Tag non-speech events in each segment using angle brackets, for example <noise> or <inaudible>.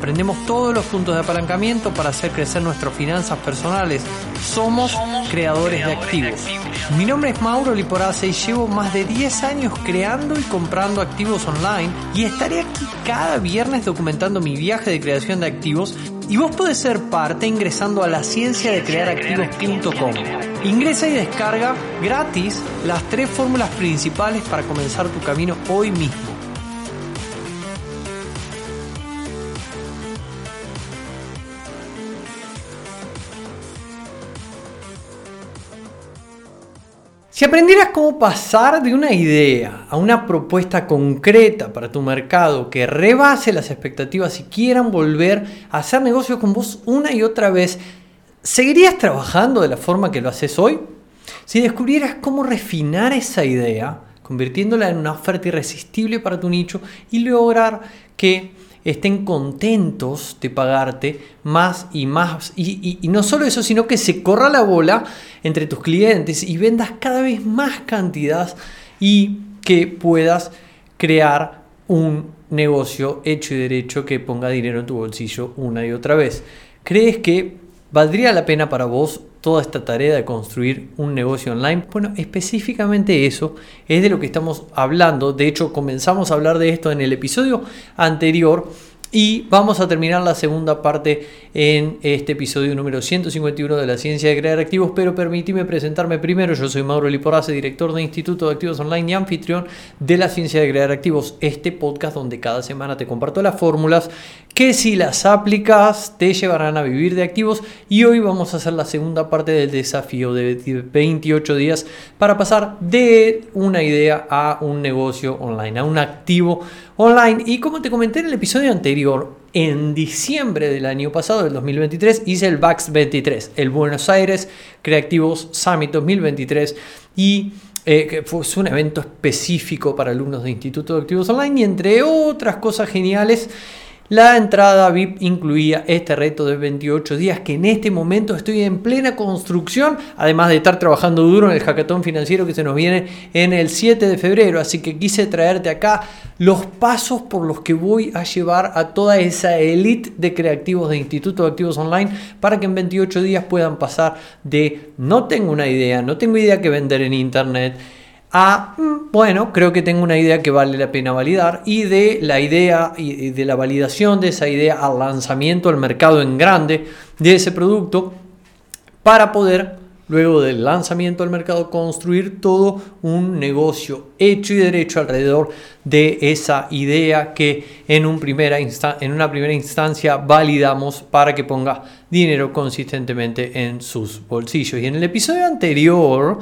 Prendemos todos los puntos de apalancamiento para hacer crecer nuestras finanzas personales. Somos creadores de activos. Mi nombre es Mauro Liporace y llevo más de 10 años creando y comprando activos online y estaré aquí cada viernes documentando mi viaje de creación de activos y vos podés ser parte ingresando a la ciencia de crear activos.com. Ingresa y descarga gratis las tres fórmulas principales para comenzar tu camino hoy mismo. Si aprendieras cómo pasar de una idea a una propuesta concreta para tu mercado que rebase las expectativas y quieran volver a hacer negocios con vos una y otra vez, ¿seguirías trabajando de la forma que lo haces hoy? Si descubrieras cómo refinar esa idea, convirtiéndola en una oferta irresistible para tu nicho y lograr que estén contentos de pagarte más y más. Y, no solo eso, sino que se corra la bola entre tus clientes y vendas cada vez más cantidad y que puedas crear un negocio hecho y derecho que ponga dinero en tu bolsillo una y otra vez. ¿Crees que valdría la pena para vos toda esta tarea de construir un negocio online? Bueno, específicamente eso es de lo que estamos hablando. De hecho, comenzamos a hablar de esto en el episodio anterior y vamos a terminar la segunda parte en este episodio número 151 de la ciencia de crear activos, pero permíteme presentarme primero. Yo soy Mauro Liporace, director de Instituto de Activos Online y anfitrión de la ciencia de crear activos, este podcast donde cada semana te comparto las fórmulas que si las aplicas te llevarán a vivir de activos y hoy vamos a hacer la segunda parte del desafío de 28 días para pasar de una idea a un negocio online, a un activo online. Y como te comenté en el episodio anterior, en diciembre del año pasado, del 2023, hice el VAX 23, el Buenos Aires Creativos Summit 2023 y eh, que fue un evento específico para alumnos de Instituto de Activos Online y entre otras cosas geniales la entrada VIP incluía este reto de 28 días que en este momento estoy en plena construcción, además de estar trabajando duro en el hackathon financiero que se nos viene en el 7 de febrero. Así que quise traerte acá los pasos por los que voy a llevar a toda esa elite de creativos de Instituto de Activos Online para que en 28 días puedan pasar de no tengo una idea, no tengo idea que vender en Internet a, mm, bueno, creo que tengo una idea que vale la pena validar y de la idea y de la validación de esa idea al lanzamiento al mercado en grande de ese producto para poder luego del lanzamiento al mercado construir todo un negocio hecho y derecho alrededor de esa idea que en, en una primera instancia validamos para que ponga dinero consistentemente en sus bolsillos. Y en el episodio anterior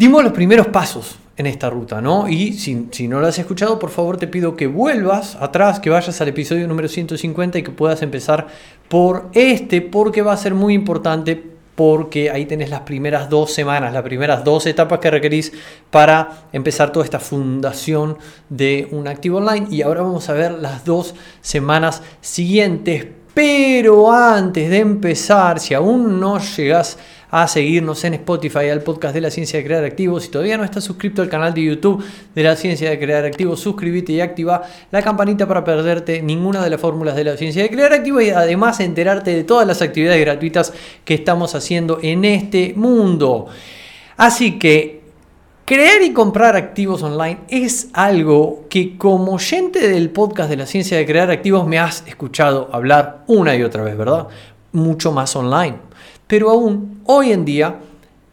dimos los primeros pasos en esta ruta, ¿no? Y si, no lo has escuchado, por favor te pido que vuelvas atrás, que vayas al episodio número 150 y que puedas empezar por este, porque va a ser muy importante, porque ahí tenés las primeras dos semanas, las primeras dos etapas que requerís para empezar toda esta fundación de un activo online. Y ahora vamos a ver las dos semanas siguientes. Pero antes de empezar, si aún no llegas a seguirnos en Spotify, al podcast de la ciencia de crear activos. Si todavía no estás suscrito al canal de YouTube de la ciencia de crear activos, suscríbete y activa la campanita para perderte ninguna de las fórmulas de la ciencia de crear activos y además enterarte de todas las actividades gratuitas que estamos haciendo en este mundo. Así que Crear y comprar activos online es algo que como oyente del podcast de la ciencia de crear activos me has escuchado hablar una y otra vez, ¿verdad? Mucho más online. Pero aún hoy en día,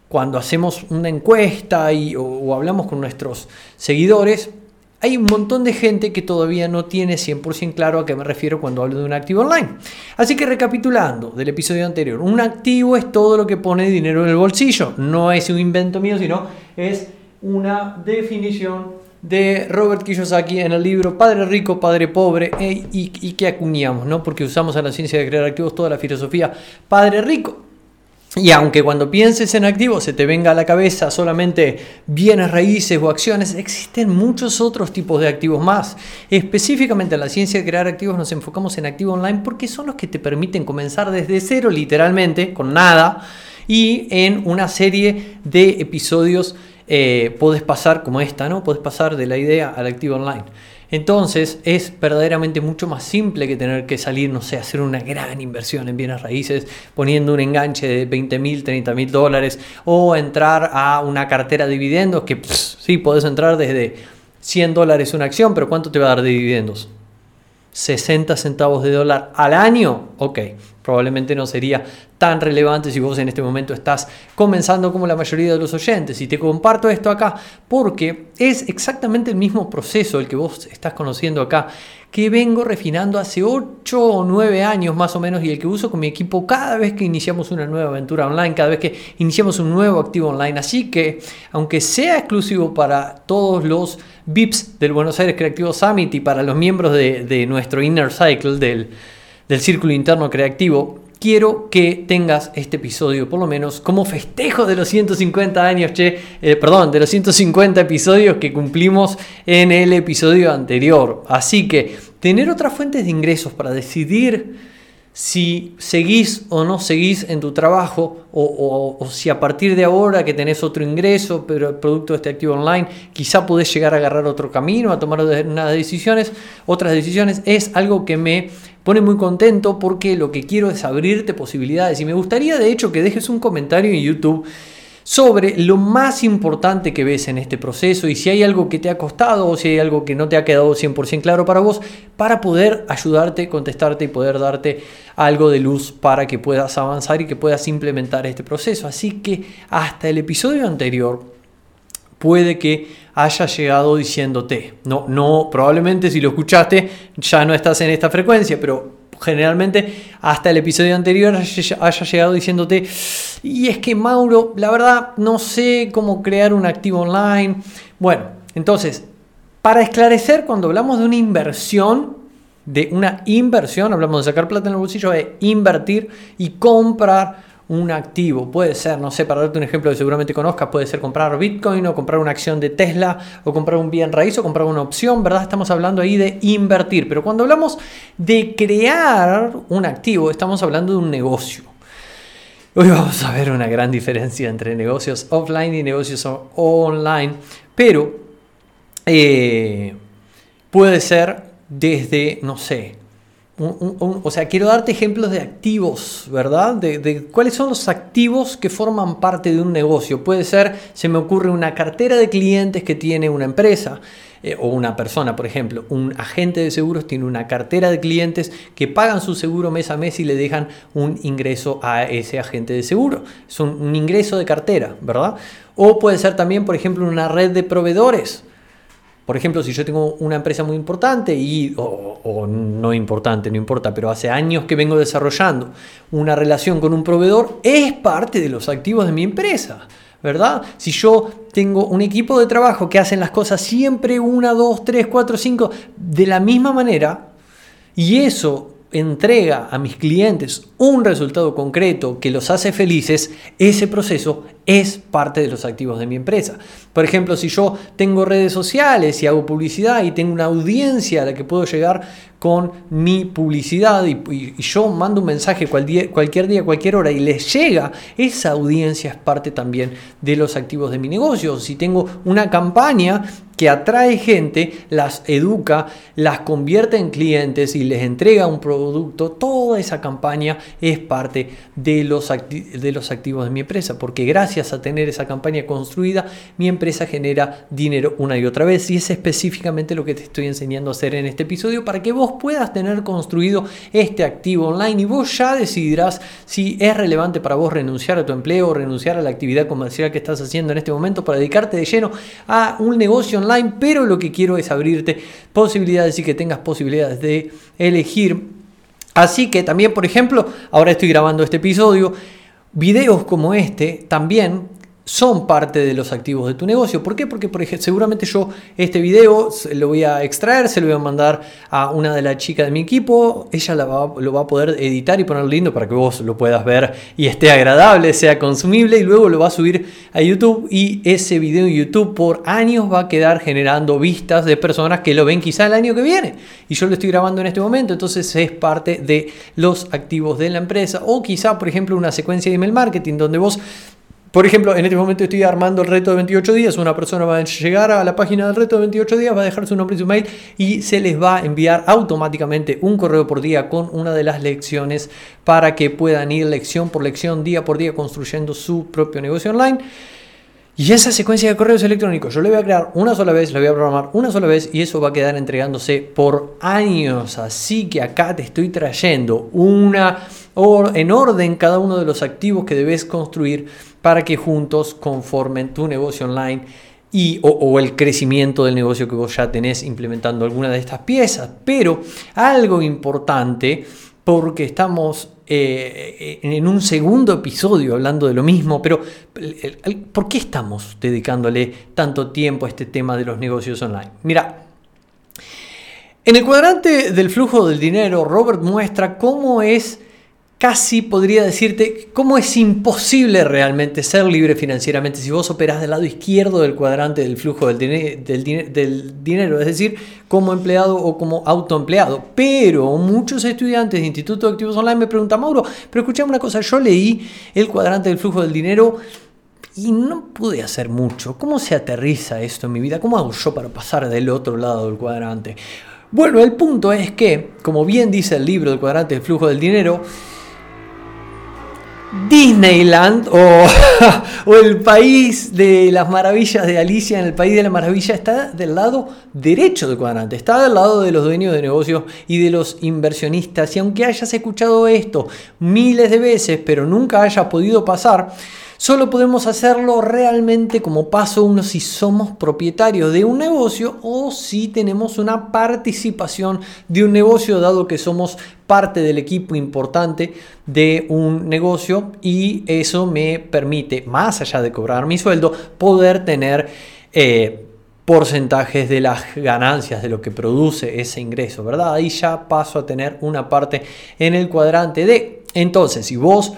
cuando hacemos una encuesta y, o, hablamos con nuestros seguidores, hay un montón de gente que todavía no tiene 100% claro a qué me refiero cuando hablo de un activo online. Así que recapitulando del episodio anterior, un activo es todo lo que pone dinero en el bolsillo. No es un invento mío, sino es una definición de Robert Kiyosaki en el libro Padre Rico, Padre Pobre e, y, y que acuñamos, ¿no? porque usamos a la ciencia de crear activos toda la filosofía Padre Rico. Y aunque cuando pienses en activos se te venga a la cabeza solamente bienes raíces o acciones, existen muchos otros tipos de activos más. Específicamente en la ciencia de crear activos nos enfocamos en activos online porque son los que te permiten comenzar desde cero, literalmente, con nada, y en una serie de episodios eh, puedes pasar como esta, ¿no? Puedes pasar de la idea al activo online. Entonces es verdaderamente mucho más simple que tener que salir, no sé, hacer una gran inversión en bienes raíces poniendo un enganche de 20 mil, 30 mil dólares o entrar a una cartera de dividendos que sí, podés entrar desde 100 dólares una acción, pero ¿cuánto te va a dar de dividendos? 60 centavos de dólar al año, ok, probablemente no sería tan relevante si vos en este momento estás comenzando como la mayoría de los oyentes. Y te comparto esto acá porque es exactamente el mismo proceso el que vos estás conociendo acá que vengo refinando hace 8 o 9 años más o menos y el que uso con mi equipo cada vez que iniciamos una nueva aventura online, cada vez que iniciamos un nuevo activo online. Así que, aunque sea exclusivo para todos los VIPs del Buenos Aires Creativo Summit y para los miembros de, nuestro Inner Cycle del del círculo interno creativo, quiero que tengas este episodio, por lo menos como festejo de los 150 años, che, eh, perdón, de los 150 episodios que cumplimos en el episodio anterior. Así que tener otras fuentes de ingresos para decidir si seguís o no seguís en tu trabajo o, si a partir de ahora que tenés otro ingreso, pero el producto de este activo online, quizá podés llegar a agarrar otro camino, a tomar decisiones, otras decisiones, es algo que me pone muy contento porque lo que quiero es abrirte posibilidades. Y me gustaría de hecho que dejes un comentario en YouTube sobre lo más importante que ves en este proceso y si hay algo que te ha costado o si hay algo que no te ha quedado 100% claro para vos, para poder ayudarte, contestarte y poder darte algo de luz para que puedas avanzar y que puedas implementar este proceso. Así que hasta el episodio anterior puede que haya llegado diciéndote, no, no, probablemente si lo escuchaste ya no estás en esta frecuencia, pero generalmente hasta el episodio anterior haya llegado diciéndote, y es que Mauro, la verdad no sé cómo crear un activo online. Bueno, entonces, para esclarecer, cuando hablamos de una inversión, de una inversión, hablamos de sacar plata en el bolsillo, de invertir y comprar un activo. Puede ser, no sé, para darte un ejemplo que seguramente conozcas, puede ser comprar Bitcoin o comprar una acción de Tesla o comprar un bien raíz o comprar una opción, ¿verdad? Estamos hablando ahí de invertir. Pero cuando hablamos de crear un activo, estamos hablando de un negocio. Hoy vamos a ver una gran diferencia entre negocios offline y negocios online, pero eh, puede ser desde, no sé, o sea, quiero darte ejemplos de activos, ¿verdad? De, cuáles son los activos que forman parte de un negocio. Puede ser, se me ocurre una cartera de clientes que tiene una empresa eh, o una persona, por ejemplo. Un agente de seguros tiene una cartera de clientes que pagan su seguro mes a mes y le dejan un ingreso a ese agente de seguro. Es un ingreso de cartera, ¿verdad? O puede ser también, por ejemplo, una red de proveedores. Por ejemplo, si yo tengo una empresa muy importante y, o, no importante, no importa, pero hace años que vengo desarrollando una relación con un proveedor, es parte de los activos de mi empresa. ¿Verdad? Si yo tengo un equipo de trabajo que hacen las cosas siempre una, dos, tres, cuatro, cinco, de la misma manera, y eso entrega a mis clientes un resultado concreto que los hace felices, ese proceso es parte de los activos de mi empresa. Por ejemplo, si yo tengo redes sociales y hago publicidad y tengo una audiencia a la que puedo llegar con mi publicidad y, yo mando un mensaje cualquier día, cualquier hora y les llega, esa audiencia es parte también de los activos de mi negocio. Si tengo una campaña que atrae gente, las educa, las convierte en clientes y les entrega un producto, toda esa campaña es parte de los, de los activos de mi empresa, porque gracias a tener esa campaña construida, mi empresa genera dinero una y otra vez. Y es específicamente lo que te estoy enseñando a hacer en este episodio para que vos puedas tener construido este activo online y vos ya decidirás si es relevante para vos renunciar a tu empleo renunciar a la actividad comercial que estás haciendo en este momento para dedicarte de lleno a un negocio online, pero lo que quiero es abrirte posibilidades y que tengas posibilidades de elegir. Así que también, por ejemplo, ahora estoy grabando este episodio, videos como este también son parte de los activos de tu negocio. ¿Por qué? Porque por ejemplo, seguramente yo este video lo voy a extraer, se lo voy a mandar a una de las chicas de mi equipo, ella lo va a poder editar y poner lindo para que vos lo puedas ver y esté agradable, sea consumible y luego lo va a subir a YouTube y ese video en YouTube por años va a quedar generando vistas de personas que lo ven quizá el año que viene y yo lo estoy grabando en este momento, entonces es parte de los activos de la empresa o quizá por ejemplo una secuencia de email marketing donde vos por ejemplo, en este momento estoy armando el reto de 28 días. Una persona va a llegar a la página del reto de 28 días, va a dejar su nombre y su mail y se les va a enviar automáticamente un correo por día con una de las lecciones para que puedan ir lección por lección, día por día, construyendo su propio negocio online. Y esa secuencia de correos electrónicos yo le voy a crear una sola vez, la voy a programar una sola vez y eso va a quedar entregándose por años. Así que acá te estoy trayendo una en orden cada uno de los activos que debes construir para que juntos conformen tu negocio online y, o, el crecimiento del negocio que vos ya tenés implementando alguna de estas piezas. Pero algo importante, porque estamos eh, en un segundo episodio hablando de lo mismo, pero ¿por qué estamos dedicándole tanto tiempo a este tema de los negocios online? Mira, en el cuadrante del flujo del dinero, Robert muestra cómo es casi podría decirte cómo es imposible realmente ser libre financieramente si vos operás del lado izquierdo del cuadrante del flujo del, del, dinero, es decir, como empleado o como autoempleado. Pero muchos estudiantes de Instituto de Activos Online me preguntan, Mauro, pero escuchame una cosa, yo leí el cuadrante del flujo del dinero y no pude hacer mucho. ¿Cómo se aterriza esto en mi vida? ¿Cómo hago yo para pasar del otro lado del cuadrante? Bueno, el punto es que, como bien dice el libro del cuadrante del flujo del dinero, Disneyland <laughs> o, el país de las maravillas de Alicia en el país de la maravilla está del lado derecho del cuadrante, está del lado de los dueños de negocios y de los inversionistas. Y aunque hayas escuchado esto miles de veces, pero nunca hayas podido pasar, Solo podemos hacerlo realmente como paso uno si somos propietarios de un negocio o si tenemos una participación de un negocio, dado que somos parte del equipo importante de un negocio y eso me permite, más allá de cobrar mi sueldo, poder tener... Eh, porcentajes de las ganancias de lo que produce ese ingreso, ¿verdad? Ahí ya paso a tener una parte en el cuadrante de. Entonces, si vos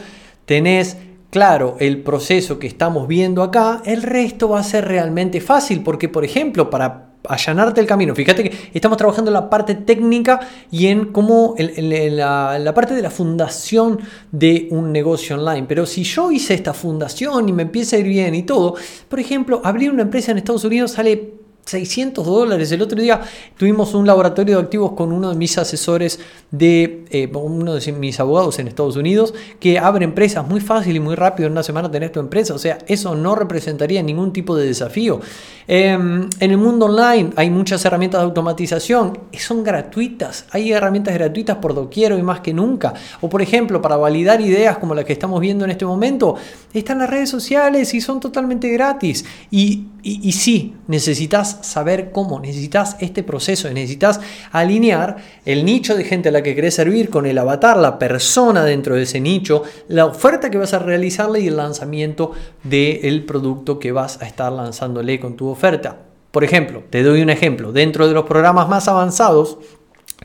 tenés claro el proceso que estamos viendo acá, el resto va a ser realmente fácil, porque por ejemplo, para allanarte el camino, fíjate que estamos trabajando en la parte técnica y en cómo en, la, parte de la fundación de un negocio online, pero si yo hice esta fundación y me empieza a ir bien y todo, por ejemplo, abrir una empresa en Estados Unidos sale 600 dólares. El otro día tuvimos un laboratorio de activos con uno de mis asesores de eh, uno de mis abogados en Estados Unidos que abre empresas muy fácil y muy rápido en una semana tener tu empresa. O sea, eso no representaría ningún tipo de desafío. Em, en el mundo online hay muchas herramientas de automatización. Son gratuitas. Hay herramientas gratuitas por doquier y más que nunca. O por ejemplo, para validar ideas como las que estamos viendo en este momento, están las redes sociales y son totalmente gratis. Y, y, y sí, necesitas saber cómo, necesitas este proceso, necesitas alinear el nicho de gente a la que querés servir con el avatar, la persona dentro de ese nicho, la oferta que vas a realizarle y el lanzamiento del producto que vas a estar lanzándole con tu oferta. Por ejemplo, te doy un ejemplo, dentro de los programas más avanzados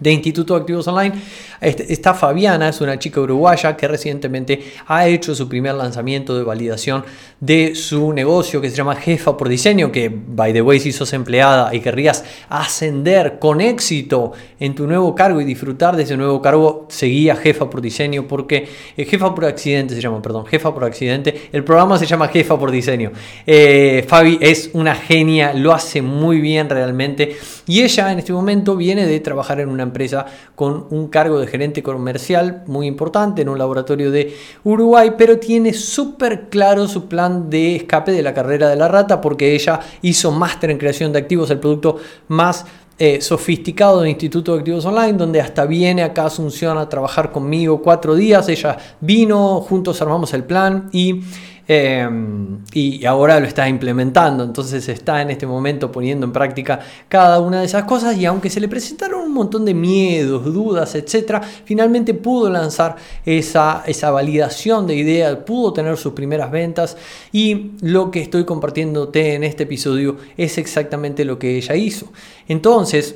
de Instituto de Activos Online. Este, está Fabiana, es una chica uruguaya que recientemente ha hecho su primer lanzamiento de validación de su negocio que se llama Jefa por Diseño, que by the way si sos empleada y querrías ascender con éxito en tu nuevo cargo y disfrutar de ese nuevo cargo, seguía Jefa por Diseño porque eh, Jefa por Accidente se llama, perdón, Jefa por Accidente. El programa se llama Jefa por Diseño. Eh, Fabi es una genia, lo hace muy bien realmente y ella en este momento viene de trabajar en una empresa con un cargo de gerente comercial muy importante en un laboratorio de Uruguay, pero tiene súper claro su plan de escape de la carrera de la rata porque ella hizo máster en creación de activos, el producto más eh, sofisticado del Instituto de Activos Online, donde hasta viene acá Asunción a trabajar conmigo cuatro días. Ella vino, juntos armamos el plan y Em, y ahora lo está implementando, entonces está en este momento poniendo en práctica cada una de esas cosas y aunque se le presentaron un montón de miedos, dudas, etc., finalmente pudo lanzar esa, esa validación de idea, pudo tener sus primeras ventas y lo que estoy compartiéndote en este episodio es exactamente lo que ella hizo. Entonces,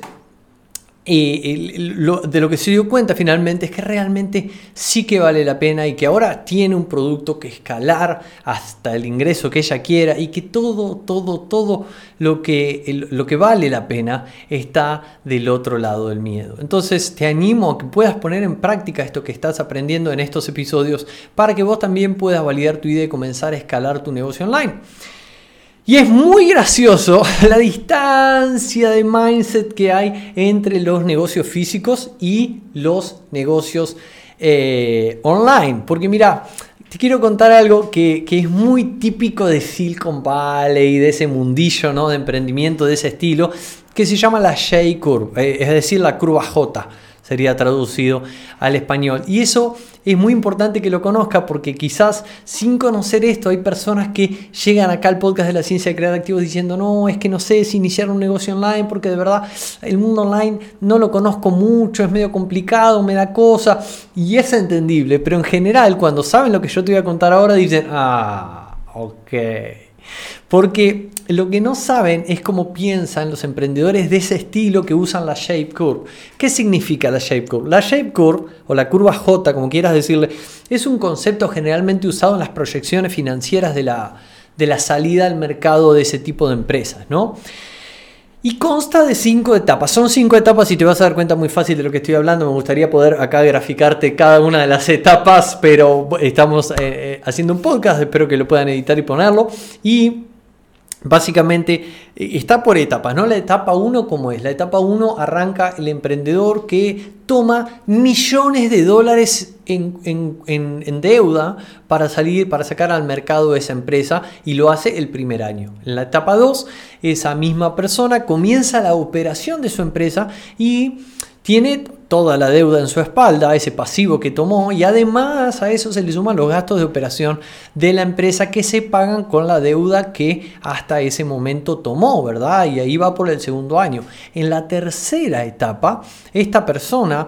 y de lo que se dio cuenta finalmente es que realmente sí que vale la pena y que ahora tiene un producto que escalar hasta el ingreso que ella quiera y que todo, todo, todo lo que, lo que vale la pena está del otro lado del miedo. Entonces te animo a que puedas poner en práctica esto que estás aprendiendo en estos episodios para que vos también puedas validar tu idea y comenzar a escalar tu negocio online. Y es muy gracioso <laughs> la distancia de mindset que hay entre los negocios físicos y los negocios eh, online. Porque mira, te quiero contar algo que, es muy típico de Silicon Valley, de ese mundillo ¿no? de emprendimiento de ese estilo, que se llama la J-Curve, eh, es decir, la curva J sería traducido al español. Y eso es muy importante que lo conozca porque quizás sin conocer esto hay personas que llegan acá al podcast de la ciencia de crear activos diciendo no, es que no sé si iniciar un negocio online porque de verdad el mundo online no lo conozco mucho, es medio complicado, me da cosa y es entendible, pero en general cuando saben lo que yo te voy a contar ahora dicen, ah, ok. Porque lo que no saben es cómo piensan los emprendedores de ese estilo que usan la shape curve. ¿Qué significa la shape curve? La shape curve, o la curva J, como quieras decirle, es un concepto generalmente usado en las proyecciones financieras de la, de la salida al mercado de ese tipo de empresas, ¿no? Y consta de cinco etapas. Son cinco etapas y te vas a dar cuenta muy fácil de lo que estoy hablando. Me gustaría poder acá graficarte cada una de las etapas, pero estamos eh, eh, haciendo un podcast. Espero que lo puedan editar y ponerlo. Y Básicamente eh, está por etapas, ¿no? La etapa 1 como es. La etapa 1 arranca el emprendedor que toma millones de dólares en, deuda para salir, para sacar al mercado esa empresa y lo hace el primer año. En la etapa 2, esa misma persona comienza la operación de su empresa y tiene toda la deuda en su espalda, ese pasivo que tomó, y además a eso se le suman los gastos de operación de la empresa que se pagan con la deuda que hasta ese momento tomó, ¿verdad? Y ahí va por el segundo año. En la tercera etapa, esta persona,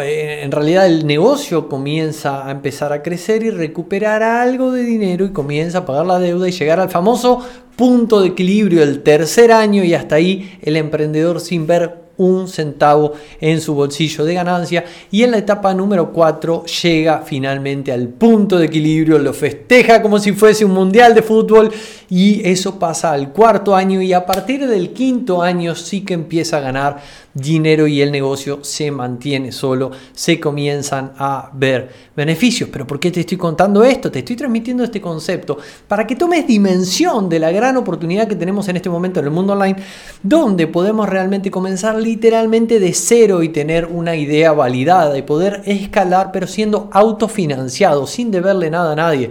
eh, en realidad el negocio comienza a empezar a crecer y recuperar algo de dinero y comienza a pagar la deuda y llegar al famoso punto de equilibrio el tercer año y hasta ahí el emprendedor sin ver un centavo en su bolsillo de ganancia y en la etapa número 4 llega finalmente al punto de equilibrio, lo festeja como si fuese un mundial de fútbol y eso pasa al cuarto año y a partir del quinto año sí que empieza a ganar dinero y el negocio se mantiene solo, se comienzan a ver beneficios. Pero ¿por qué te estoy contando esto? Te estoy transmitiendo este concepto para que tomes dimensión de la gran oportunidad que tenemos en este momento en el mundo online, donde podemos realmente comenzar literalmente de cero y tener una idea validada y poder escalar, pero siendo autofinanciado, sin deberle nada a nadie.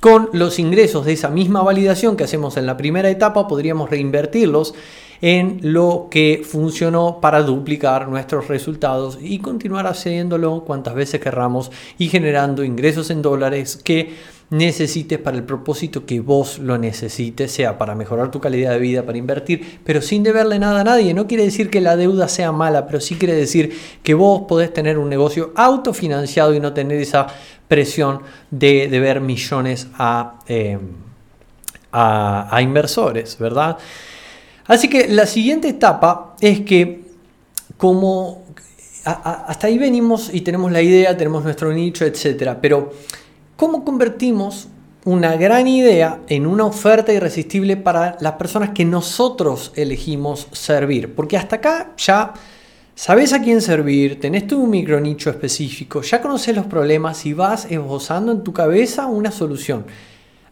Con los ingresos de esa misma validación que hacemos en la primera etapa, podríamos reinvertirlos en lo que funcionó para duplicar nuestros resultados y continuar haciéndolo cuantas veces querramos y generando ingresos en dólares que necesites para el propósito que vos lo necesites, sea para mejorar tu calidad de vida, para invertir, pero sin deberle nada a nadie. No quiere decir que la deuda sea mala, pero sí quiere decir que vos podés tener un negocio autofinanciado y no tener esa presión de deber millones a, eh, a, inversores, ¿verdad? Así que la siguiente etapa es que como hasta ahí venimos y tenemos la idea, tenemos nuestro nicho, etc. Pero ¿cómo convertimos una gran idea en una oferta irresistible para las personas que nosotros elegimos servir? Porque hasta acá ya sabes a quién servir, tenés tu micro nicho específico, ya conoces los problemas y vas esbozando en tu cabeza una solución.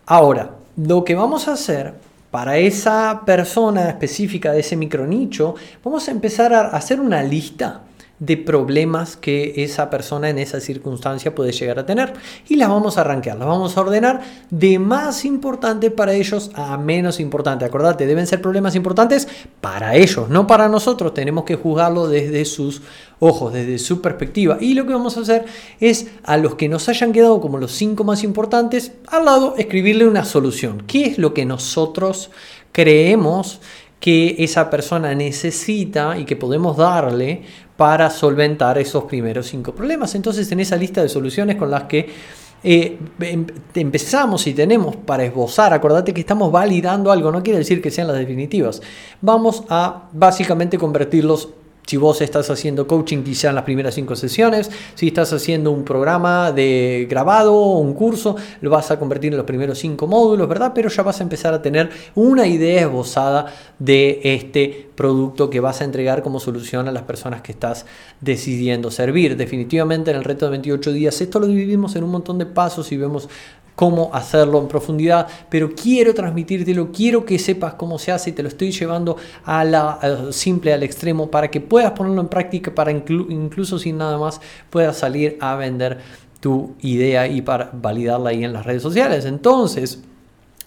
Ahora, lo que vamos a hacer para esa persona específica de ese micronicho, vamos a empezar a hacer una lista de problemas que esa persona en esa circunstancia puede llegar a tener. Y las vamos a arrancar, las vamos a ordenar de más importante para ellos a menos importante. Acordate, deben ser problemas importantes para ellos, no para nosotros. Tenemos que juzgarlo desde sus ojos, desde su perspectiva. Y lo que vamos a hacer es a los que nos hayan quedado como los cinco más importantes, al lado escribirle una solución. ¿Qué es lo que nosotros creemos que esa persona necesita y que podemos darle para solventar esos primeros cinco problemas. Entonces, en esa lista de soluciones con las que eh, em, empezamos y tenemos para esbozar, acordate que estamos validando algo, no quiere decir que sean las definitivas. Vamos a básicamente convertirlos si vos estás haciendo coaching quizá en las primeras cinco sesiones, si estás haciendo un programa de grabado o un curso, lo vas a convertir en los primeros cinco módulos, ¿verdad? Pero ya vas a empezar a tener una idea esbozada de este producto que vas a entregar como solución a las personas que estás decidiendo servir. Definitivamente en el reto de 28 días esto lo dividimos en un montón de pasos y vemos cómo hacerlo en profundidad, pero quiero transmitírtelo, quiero que sepas cómo se hace y te lo estoy llevando a la simple, al extremo, para que puedas ponerlo en práctica, para incluso sin nada más puedas salir a vender tu idea y para validarla ahí en las redes sociales. Entonces,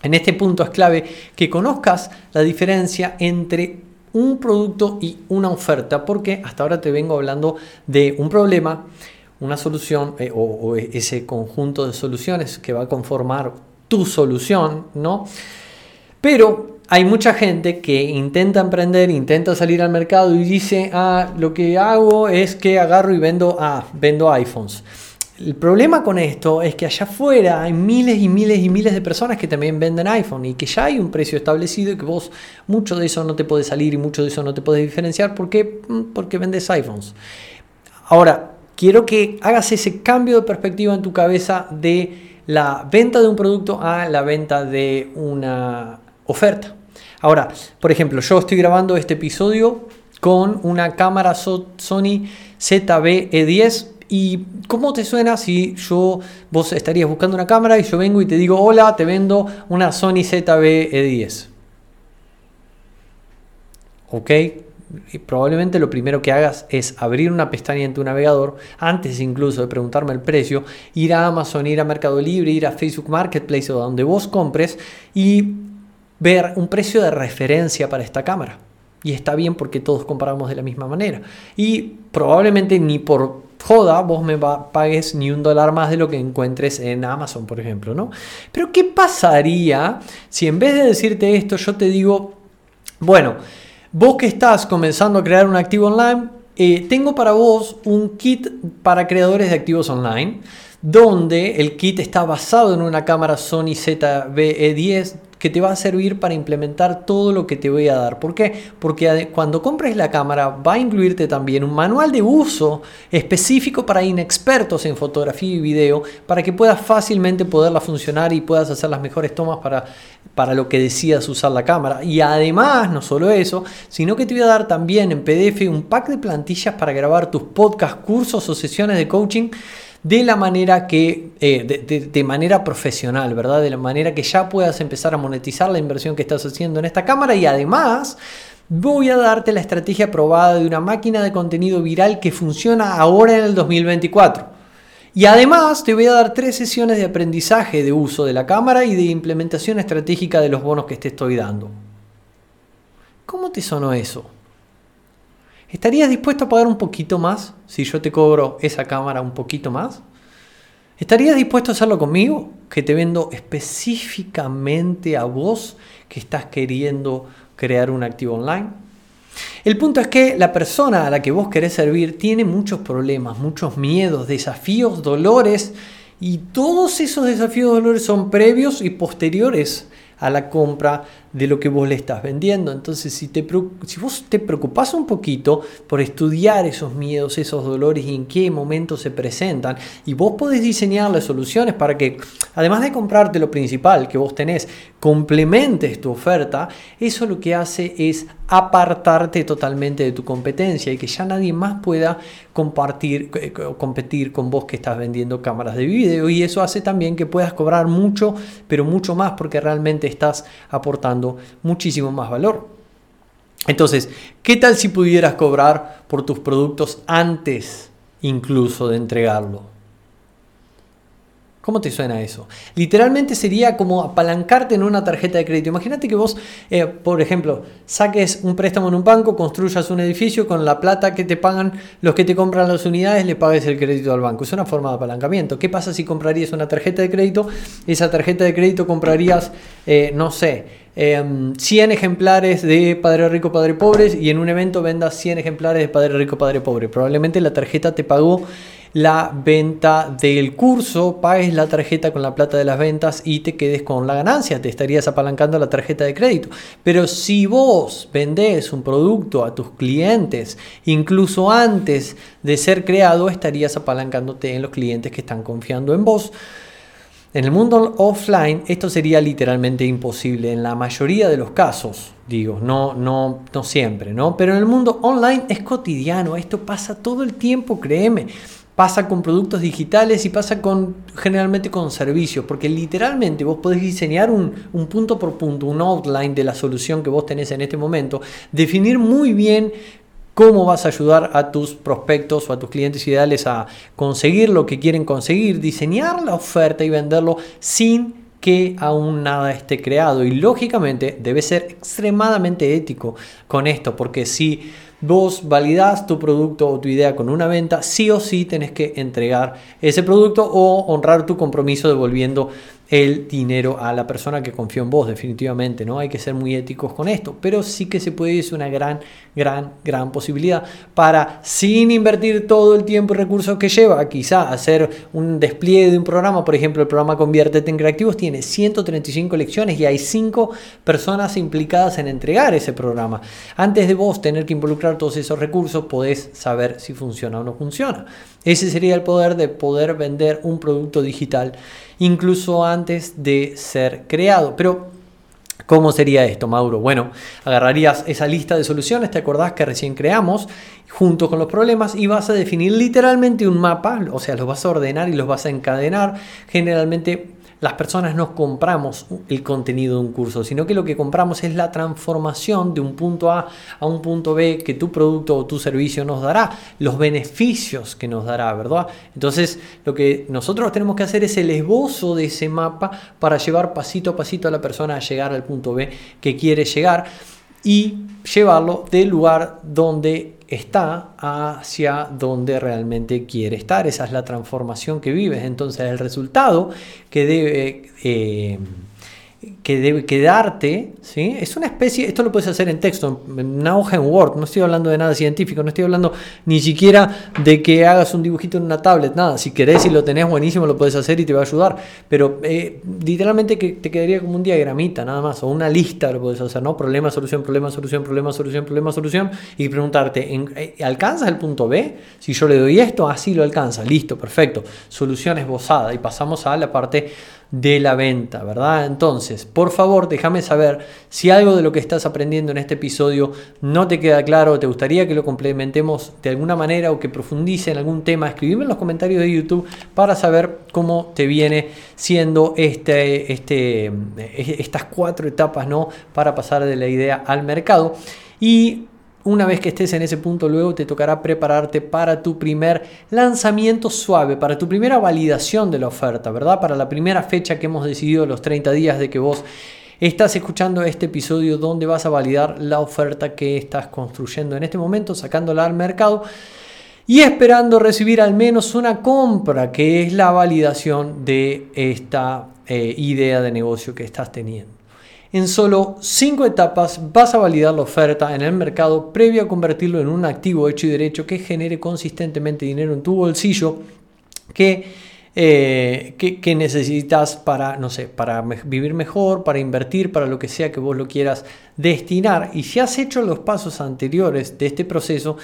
en este punto es clave que conozcas la diferencia entre un producto y una oferta, porque hasta ahora te vengo hablando de un problema una solución eh, o, ese conjunto de soluciones que va a conformar tu solución, ¿no? Pero hay mucha gente que intenta emprender, intenta salir al mercado y dice, ah, lo que hago es que agarro y vendo, ah, vendo iPhones. El problema con esto es que allá afuera hay miles y miles y miles de personas que también venden iPhone y que ya hay un precio establecido y que vos mucho de eso no te puede salir y mucho de eso no te puedes diferenciar. ¿Por qué? Mm, porque vendes iPhones. Ahora, quiero que hagas ese cambio de perspectiva en tu cabeza de la venta de un producto a la venta de una oferta. Ahora, por ejemplo, yo estoy grabando este episodio con una cámara Sony ZV-E10 ¿Y cómo te suena si yo vos estarías buscando una cámara y yo vengo y te digo, hola, te vendo una Sony ZV-E10? ¿Ok? Probablemente lo primero que hagas es abrir una pestaña en tu navegador, antes incluso de preguntarme el precio, ir a Amazon, ir a Mercado Libre, ir a Facebook Marketplace o donde vos compres y ver un precio de referencia para esta cámara. Y está bien porque todos comparamos de la misma manera. Y probablemente ni por joda vos me pagues ni un dólar más de lo que encuentres en Amazon, por ejemplo, ¿no? Pero ¿qué pasaría si en vez de decirte esto yo te digo, bueno, Vos que estás comenzando a crear un activo online, eh, tengo para vos un kit para creadores de activos online, donde el kit está basado en una cámara Sony ZV-E10 que te va a servir para implementar todo lo que te voy a dar. ¿Por qué? Porque cuando compres la cámara va a incluirte también un manual de uso específico para inexpertos en fotografía y video para que puedas fácilmente poderla funcionar y puedas hacer las mejores tomas para, para lo que decidas usar la cámara. Y además, no solo eso, sino que te voy a dar también en PDF un pack de plantillas para grabar tus podcasts, cursos o sesiones de coaching de la manera que, eh, de, manera profesional, ¿verdad? De la manera que ya puedas empezar a monetizar la inversión que estás haciendo en esta cámara y además voy a darte la estrategia probada de una máquina de contenido viral que funciona ahora en el 2024. Y además te voy a dar tres sesiones de aprendizaje de uso de la cámara y de implementación estratégica de los bonos que te estoy dando. ¿Cómo te sonó eso? ¿Estarías dispuesto a pagar un poquito más si yo te cobro esa cámara un poquito más? ¿Estarías dispuesto a hacerlo conmigo? Que te vendo específicamente a vos que estás queriendo crear un activo online. El punto es que la persona a la que vos querés servir tiene muchos problemas, muchos miedos, desafíos, dolores y todos esos desafíos, dolores son previos y posteriores a la compra de lo que vos le estás vendiendo. Entonces, si, te, si vos te preocupás un poquito por estudiar esos miedos, esos dolores y en qué momento se presentan, y vos podés diseñar las soluciones para que, además de comprarte lo principal que vos tenés, complementes tu oferta, eso lo que hace es apartarte totalmente de tu competencia y que ya nadie más pueda compartir, eh, competir con vos que estás vendiendo cámaras de video. Y eso hace también que puedas cobrar mucho, pero mucho más porque realmente estás aportando muchísimo más valor. Entonces, ¿qué tal si pudieras cobrar por tus productos antes incluso de entregarlo? ¿Cómo te suena eso? Literalmente sería como apalancarte en una tarjeta de crédito. Imagínate que vos, eh, por ejemplo, saques un préstamo en un banco, construyas un edificio con la plata que te pagan los que te compran las unidades, le pagues el crédito al banco. Es una forma de apalancamiento. ¿Qué pasa si comprarías una tarjeta de crédito? Esa tarjeta de crédito comprarías, eh, no sé, 100 em, ejemplares de Padre Rico, Padre Pobre y en un evento vendas 100 ejemplares de Padre Rico, Padre Pobre. Probablemente la tarjeta te pagó la venta del curso, pagues la tarjeta con la plata de las ventas y te quedes con la ganancia, te estarías apalancando la tarjeta de crédito. Pero si vos vendés un producto a tus clientes, incluso antes de ser creado, estarías apalancándote en los clientes que están confiando en vos. En el mundo offline esto sería literalmente imposible en la mayoría de los casos, digo, no, no, no siempre, ¿no? Pero en el mundo online es cotidiano, esto pasa todo el tiempo, créeme pasa con productos digitales y pasa con generalmente con servicios, porque literalmente vos podés diseñar un, un, punto por punto, un outline de la solución que vos tenés en este momento, definir muy bien cómo vas a ayudar a tus prospectos o a tus clientes ideales a conseguir lo que quieren conseguir, diseñar la oferta y venderlo sin que aún nada esté creado. Y lógicamente debe ser extremadamente ético con esto, porque si vos validás tu producto o tu idea con una venta, sí o sí tenés que entregar ese producto o honrar tu compromiso devolviendo el dinero a la persona que confió en vos, definitivamente, ¿no? Hay que ser muy éticos con esto, pero sí que se puede, es una gran, gran, gran posibilidad para, sin invertir todo el tiempo y recursos que lleva, quizá hacer un despliegue de un programa, por ejemplo, el programa Conviértete en Creativos tiene 135 lecciones y hay 5 personas implicadas en entregar ese programa. Antes de vos tener que involucrar todos esos recursos, podés saber si funciona o no funciona. Ese sería el poder de poder vender un producto digital incluso antes de ser creado. Pero, ¿cómo sería esto, Mauro? Bueno, agarrarías esa lista de soluciones, te acordás que recién creamos, junto con los problemas, y vas a definir literalmente un mapa, o sea, los vas a ordenar y los vas a encadenar. Generalmente las personas no compramos el contenido de un curso, sino que lo que compramos es la transformación de un punto A a un punto B que tu producto o tu servicio nos dará, los beneficios que nos dará, ¿verdad? Entonces, lo que nosotros tenemos que hacer es el esbozo de ese mapa para llevar pasito a pasito a la persona a llegar al punto B que quiere llegar y llevarlo del lugar donde está hacia donde realmente quiere estar. Esa es la transformación que vives. Entonces el resultado que debe... Eh, que debe quedarte, ¿sí? Es una especie, esto lo puedes hacer en texto, en hoja en Word, no estoy hablando de nada científico, no estoy hablando ni siquiera de que hagas un dibujito en una tablet, nada, si querés y lo tenés buenísimo lo puedes hacer y te va a ayudar, pero eh, literalmente que te quedaría como un diagramita nada más, o una lista lo puedes hacer, ¿no? Problema, solución, problema, solución, problema, solución, problema, solución, y preguntarte, eh, ¿alcanzas el punto B? Si yo le doy esto, así lo alcanza, listo, perfecto, solución esbozada, y pasamos a la parte de la venta, ¿verdad? Entonces, por favor, déjame saber si algo de lo que estás aprendiendo en este episodio no te queda claro, te gustaría que lo complementemos de alguna manera o que profundice en algún tema, escribime en los comentarios de YouTube para saber cómo te viene siendo este, este, estas cuatro etapas, ¿no? Para pasar de la idea al mercado. Y una vez que estés en ese punto, luego te tocará prepararte para tu primer lanzamiento suave, para tu primera validación de la oferta, ¿verdad? Para la primera fecha que hemos decidido, los 30 días de que vos estás escuchando este episodio donde vas a validar la oferta que estás construyendo en este momento, sacándola al mercado y esperando recibir al menos una compra, que es la validación de esta eh, idea de negocio que estás teniendo. En solo 5 etapas vas a validar la oferta en el mercado previo a convertirlo en un activo hecho y derecho que genere consistentemente dinero en tu bolsillo que, eh, que, necesitas para, no sé, para vivir mejor, para invertir, para lo que sea que vos lo quieras destinar. Y si has hecho los pasos anteriores de este proceso,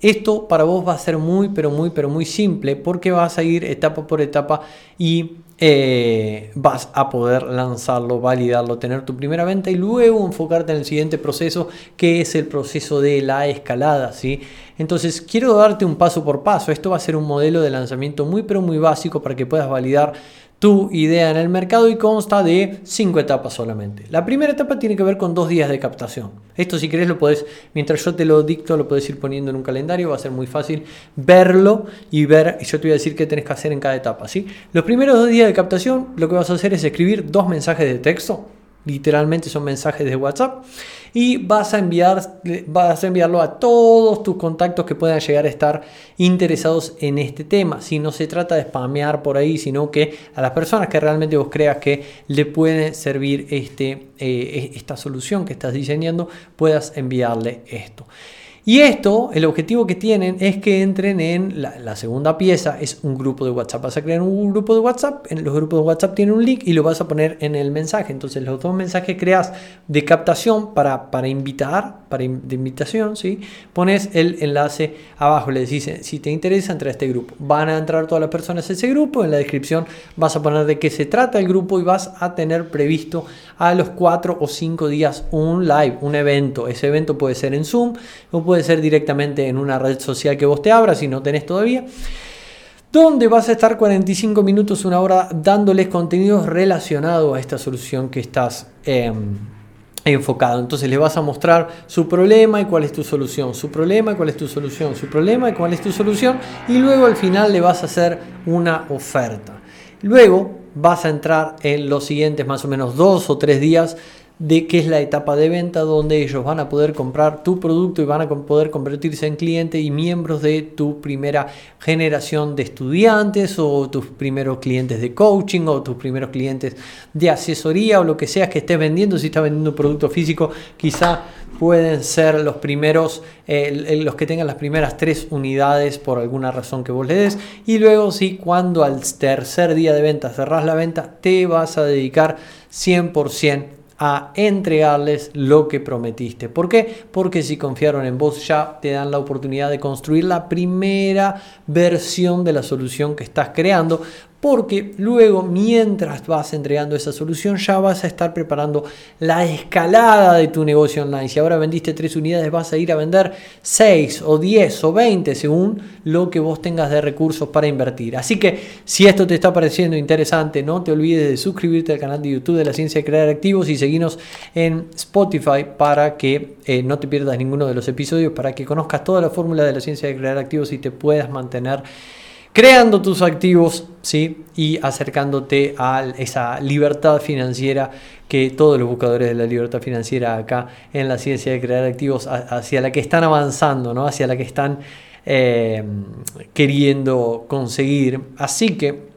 esto para vos va a ser muy, pero muy, pero muy simple porque vas a ir etapa por etapa y eh, vas a poder lanzarlo, validarlo, tener tu primera venta y luego enfocarte en el siguiente proceso que es el proceso de la escalada. ¿sí? Entonces quiero darte un paso por paso. Esto va a ser un modelo de lanzamiento muy pero muy básico para que puedas validar tu idea en el mercado y consta de cinco etapas solamente. La primera etapa tiene que ver con dos días de captación. Esto si querés lo podés, mientras yo te lo dicto, lo puedes ir poniendo en un calendario, va a ser muy fácil verlo y ver, y yo te voy a decir qué tenés que hacer en cada etapa. ¿sí? Los primeros dos días de captación lo que vas a hacer es escribir dos mensajes de texto literalmente son mensajes de WhatsApp y vas a, enviar, vas a enviarlo a todos tus contactos que puedan llegar a estar interesados en este tema. Si no se trata de spamear por ahí, sino que a las personas que realmente vos creas que le puede servir este, eh, esta solución que estás diseñando, puedas enviarle esto. Y esto, el objetivo que tienen es que entren en la, segunda pieza, es un grupo de WhatsApp. Vas a crear un grupo de WhatsApp, en los grupos de WhatsApp tienen un link y lo vas a poner en el mensaje. Entonces los dos mensajes creas de captación para, para invitar, para de invitación, ¿sí? pones el enlace abajo, le decís, si te interesa, entra a este grupo. Van a entrar todas las personas a ese grupo, en la descripción vas a poner de qué se trata el grupo y vas a tener previsto a los cuatro o cinco días un live, un evento. Ese evento puede ser en Zoom o puede ser directamente en una red social que vos te abras si no tenés todavía donde vas a estar 45 minutos, una hora dándoles contenidos relacionados a esta solución que estás em, enfocado. Entonces les vas a mostrar su problema y cuál es tu solución, su problema y cuál es tu solución, su problema y cuál es tu solución y luego al final le vas a hacer una oferta. Luego vas a entrar en los siguientes más o menos dos o tres días de qué es la etapa de venta donde ellos van a poder comprar tu producto y van a poder convertirse en cliente y miembros de tu primera generación de estudiantes o tus primeros clientes de coaching o tus primeros clientes de asesoría o lo que sea que estés vendiendo. Si estás vendiendo un producto físico, quizá pueden ser los primeros, los que tengan las primeras tres unidades por alguna razón que vos le des. Y luego, si cuando al tercer día de venta cerrás la venta, te vas a dedicar 100% a entregarles lo que prometiste. ¿Por qué? Porque si confiaron en vos ya te dan la oportunidad de construir la primera versión de la solución que estás creando porque luego mientras vas entregando esa solución ya vas a estar preparando la escalada de tu negocio online. Si ahora vendiste tres unidades vas a ir a vender 6 o 10 o 20 según lo que vos tengas de recursos para invertir. Así que si esto te está pareciendo interesante no te olvides de suscribirte al canal de YouTube de la ciencia de crear activos y seguirnos en Spotify para que eh, no te pierdas ninguno de los episodios, para que conozcas toda la fórmula de la ciencia de crear activos y te puedas mantener creando tus activos ¿sí? y acercándote a esa libertad financiera que todos los buscadores de la libertad financiera acá en la ciencia de crear activos hacia la que están avanzando, ¿no? hacia la que están eh, queriendo conseguir. Así que,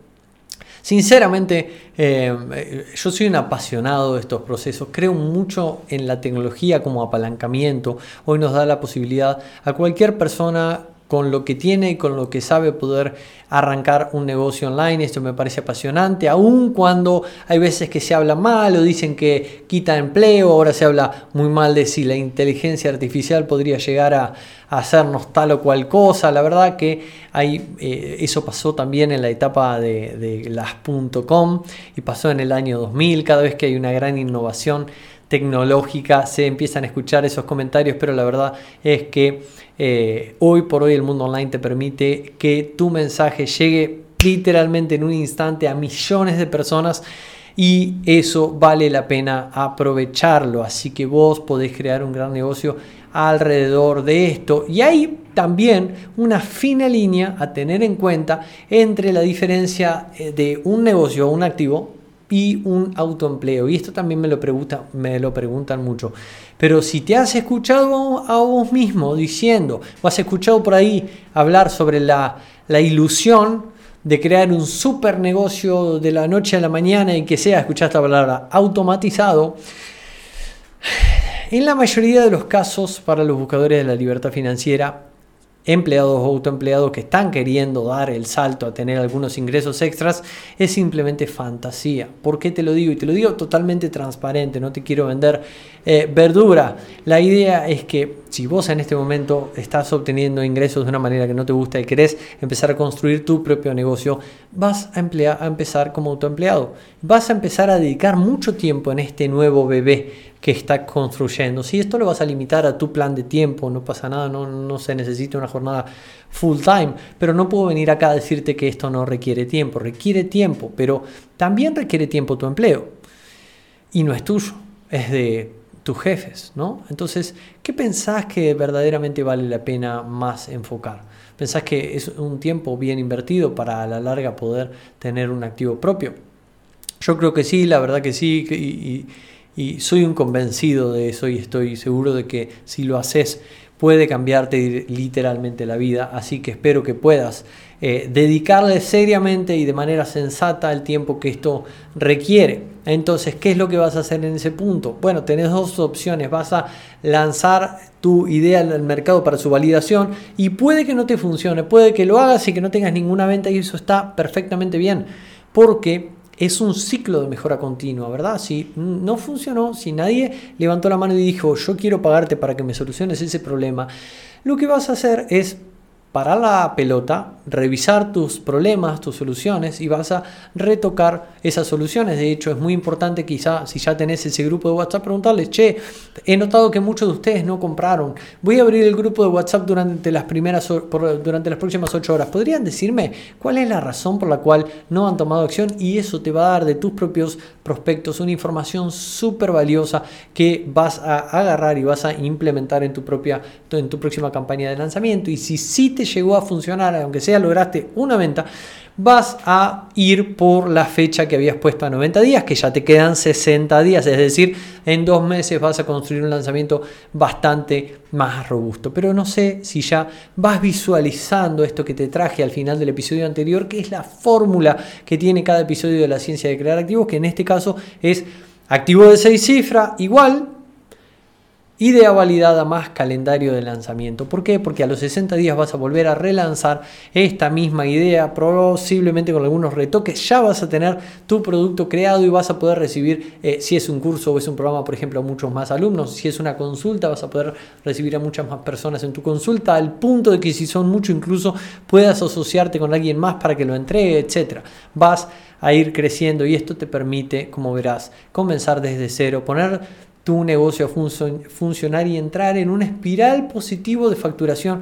sinceramente, eh, yo soy un apasionado de estos procesos, creo mucho en la tecnología como apalancamiento. Hoy nos da la posibilidad a cualquier persona con lo que tiene y con lo que sabe poder arrancar un negocio online. Esto me parece apasionante, aun cuando hay veces que se habla mal o dicen que quita empleo, ahora se habla muy mal de si la inteligencia artificial podría llegar a, hacernos tal o cual cosa. La verdad que hay, eh, eso pasó también en la etapa de, de las .com y pasó en el año 2000, cada vez que hay una gran innovación tecnológica se empiezan a escuchar esos comentarios, pero la verdad es que eh, hoy por hoy el mundo online te permite que tu mensaje llegue literalmente en un instante a millones de personas y eso vale la pena aprovecharlo. Así que vos podés crear un gran negocio alrededor de esto. Y hay también una fina línea a tener en cuenta entre la diferencia eh, de un negocio o un activo y un autoempleo. Y esto también me lo, pregunta, me lo preguntan mucho. Pero si te has escuchado a vos mismo diciendo, o has escuchado por ahí hablar sobre la, la ilusión de crear un super negocio de la noche a la mañana y que sea, escuchaste la palabra, automatizado, en la mayoría de los casos para los buscadores de la libertad financiera, empleados o autoempleados que están queriendo dar el salto a tener algunos ingresos extras es simplemente fantasía. ¿Por qué te lo digo? Y te lo digo totalmente transparente, no te quiero vender eh, verdura. La idea es que si vos en este momento estás obteniendo ingresos de una manera que no te gusta y querés empezar a construir tu propio negocio, vas a, a empezar como autoempleado. Vas a empezar a dedicar mucho tiempo en este nuevo bebé que estás construyendo. Si esto lo vas a limitar a tu plan de tiempo, no pasa nada, no, no se necesita una jornada full time, pero no puedo venir acá a decirte que esto no requiere tiempo, requiere tiempo, pero también requiere tiempo tu empleo. Y no es tuyo, es de tus jefes, ¿no? Entonces, ¿qué pensás que verdaderamente vale la pena más enfocar? ¿Pensás que es un tiempo bien invertido para a la larga poder tener un activo propio? Yo creo que sí, la verdad que sí, soy un convencido de eso y estoy seguro de que si lo haces puede cambiarte literalmente la vida, así que espero que puedas eh, dedicarle seriamente y de manera sensata el tiempo que esto requiere. Entonces, ¿qué es lo que vas a hacer en ese punto? Bueno, tenés dos opciones. Vas a lanzar tu idea al mercado para su validación y puede que no te funcione, puede que lo hagas y que no tengas ninguna venta y eso está perfectamente bien, porque es un ciclo de mejora continua, ¿verdad? Si no funcionó, si nadie levantó la mano y dijo, yo quiero pagarte para que me soluciones ese problema, lo que vas a hacer es para la pelota, revisar tus problemas, tus soluciones y vas a retocar esas soluciones. De hecho, es muy importante quizá si ya tenés ese grupo de WhatsApp, preguntarles, che, he notado que muchos de ustedes no compraron. Voy a abrir el grupo de WhatsApp durante las, primeras, durante las próximas 8 horas. ¿Podrían decirme cuál es la razón por la cual no han tomado acción? Y eso te va a dar de tus propios prospectos una información súper valiosa que vas a agarrar y vas a implementar en tu, propia, en tu próxima campaña de lanzamiento. Y si sí te llegó a funcionar, aunque sea lograste una venta, vas a ir por la fecha que habías puesto a 90 días, que ya te quedan 60 días, es decir, en dos meses vas a construir un lanzamiento bastante más robusto. Pero no sé si ya vas visualizando esto que te traje al final del episodio anterior, que es la fórmula que tiene cada episodio de la ciencia de crear activos, que en este caso es activo de 6 cifras igual Idea validada más calendario de lanzamiento. ¿Por qué? Porque a los 60 días vas a volver a relanzar esta misma idea, posiblemente con algunos retoques. Ya vas a tener tu producto creado y vas a poder recibir, eh, si es un curso o es un programa, por ejemplo, a muchos más alumnos. Si es una consulta, vas a poder recibir a muchas más personas en tu consulta, al punto de que si son mucho, incluso puedas asociarte con alguien más para que lo entregue, etc. Vas a ir creciendo y esto te permite, como verás, comenzar desde cero, poner tu negocio a funcionar y entrar en una espiral positivo de facturación,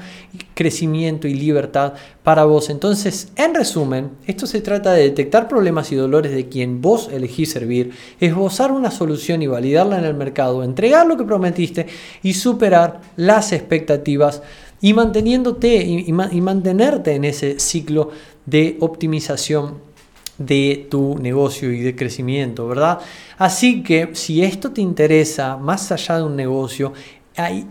crecimiento y libertad para vos. Entonces, en resumen, esto se trata de detectar problemas y dolores de quien vos elegís servir, esbozar una solución y validarla en el mercado, entregar lo que prometiste y superar las expectativas y manteniéndote y mantenerte en ese ciclo de optimización de tu negocio y de crecimiento, ¿verdad? Así que si esto te interesa, más allá de un negocio, hay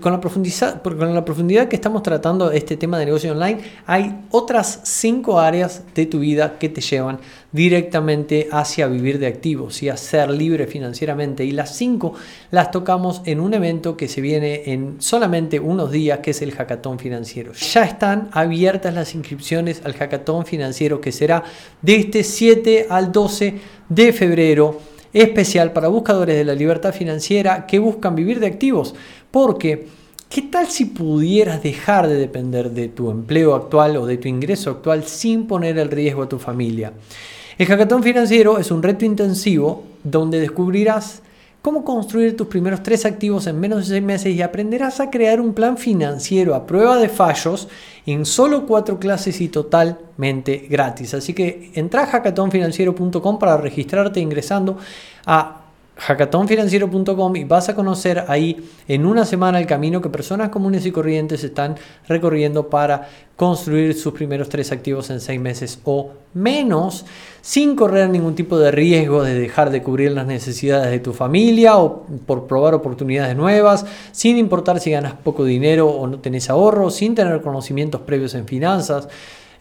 con la, profundidad, con la profundidad que estamos tratando este tema de negocio online, hay otras cinco áreas de tu vida que te llevan directamente hacia vivir de activos y a ser libre financieramente. Y las cinco las tocamos en un evento que se viene en solamente unos días, que es el Hackathon Financiero. Ya están abiertas las inscripciones al Hackathon Financiero que será de este 7 al 12 de febrero especial para buscadores de la libertad financiera que buscan vivir de activos. Porque, ¿qué tal si pudieras dejar de depender de tu empleo actual o de tu ingreso actual sin poner el riesgo a tu familia? El hackathon financiero es un reto intensivo donde descubrirás cómo construir tus primeros tres activos en menos de seis meses y aprenderás a crear un plan financiero a prueba de fallos en solo cuatro clases y totalmente gratis. Así que entra a hackathonfinanciero.com para registrarte ingresando a hackathonfinanciero.com y vas a conocer ahí en una semana el camino que personas comunes y corrientes están recorriendo para construir sus primeros tres activos en seis meses o menos sin correr ningún tipo de riesgo de dejar de cubrir las necesidades de tu familia o por probar oportunidades nuevas, sin importar si ganas poco dinero o no tenés ahorro, sin tener conocimientos previos en finanzas,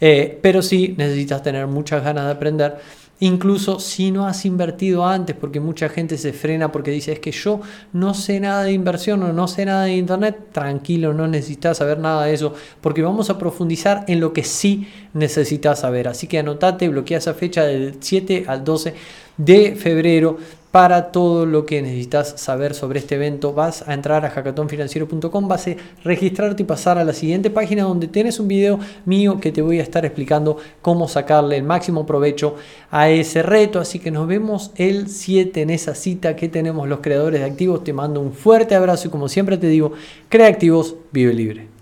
eh, pero sí necesitas tener muchas ganas de aprender Incluso si no has invertido antes, porque mucha gente se frena porque dice es que yo no sé nada de inversión o no sé nada de internet, tranquilo, no necesitas saber nada de eso, porque vamos a profundizar en lo que sí necesitas saber. Así que anotate, bloquea esa fecha del 7 al 12 de febrero para todo lo que necesitas saber sobre este evento. Vas a entrar a hackathonfinanciero.com, vas a registrarte y pasar a la siguiente página donde tienes un video mío que te voy a estar explicando cómo sacarle el máximo provecho a ese reto. Así que nos vemos el 7 en esa cita que tenemos los creadores de activos. Te mando un fuerte abrazo y como siempre te digo, crea activos, vive libre.